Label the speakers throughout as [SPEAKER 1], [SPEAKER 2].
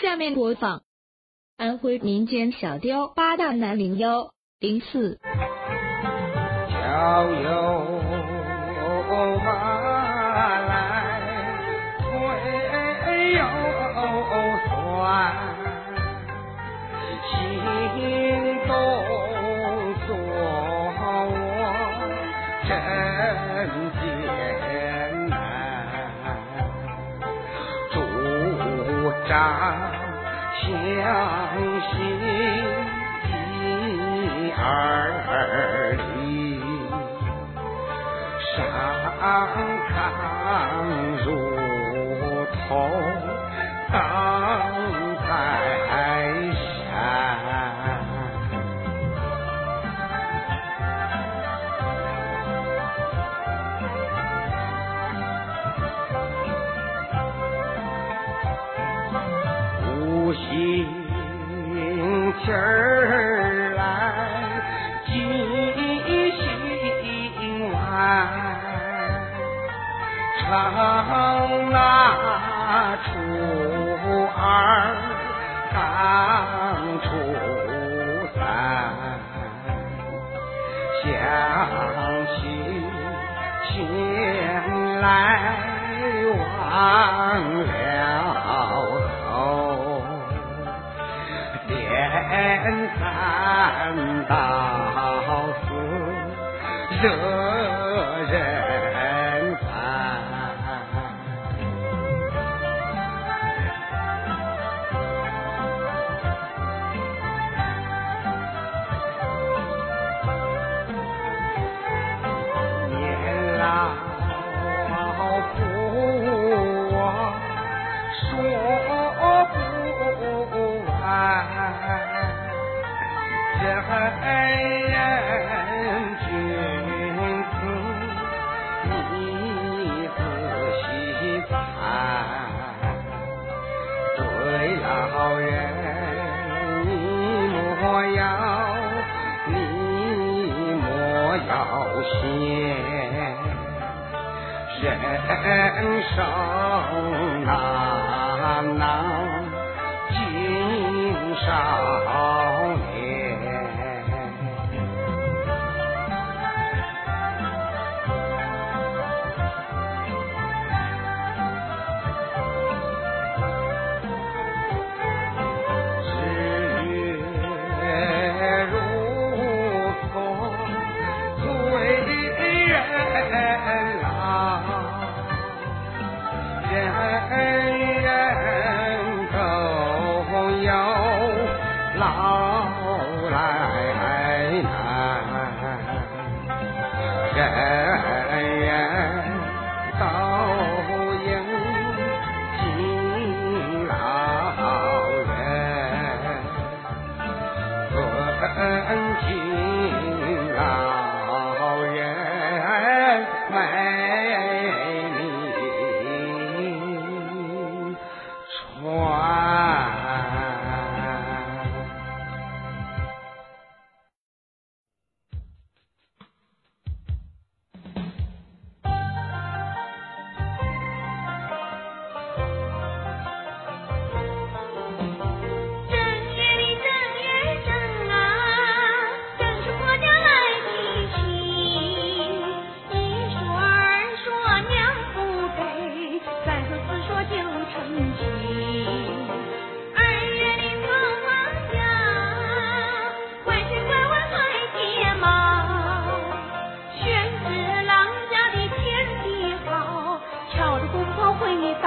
[SPEAKER 1] 下面播放。安徽民间小调八大男零幺零四。
[SPEAKER 2] 桥有马来回有船心中说我真见上相惜一二里，伤看如同。成那初二，刚初三，想起新来忘了头，连三道四热。黑人君子，你仔细看，对老人你莫要，你莫要嫌，人生难难尽少。老来难，人。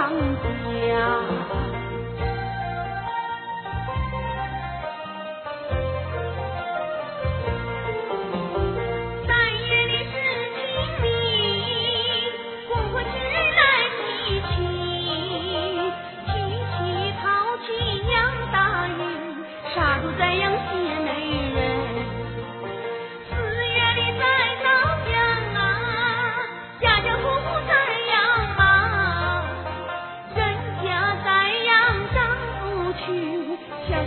[SPEAKER 3] 长江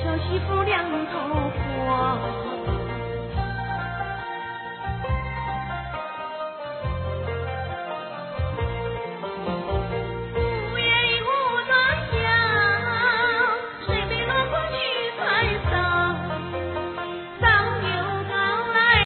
[SPEAKER 3] 小媳妇两头活。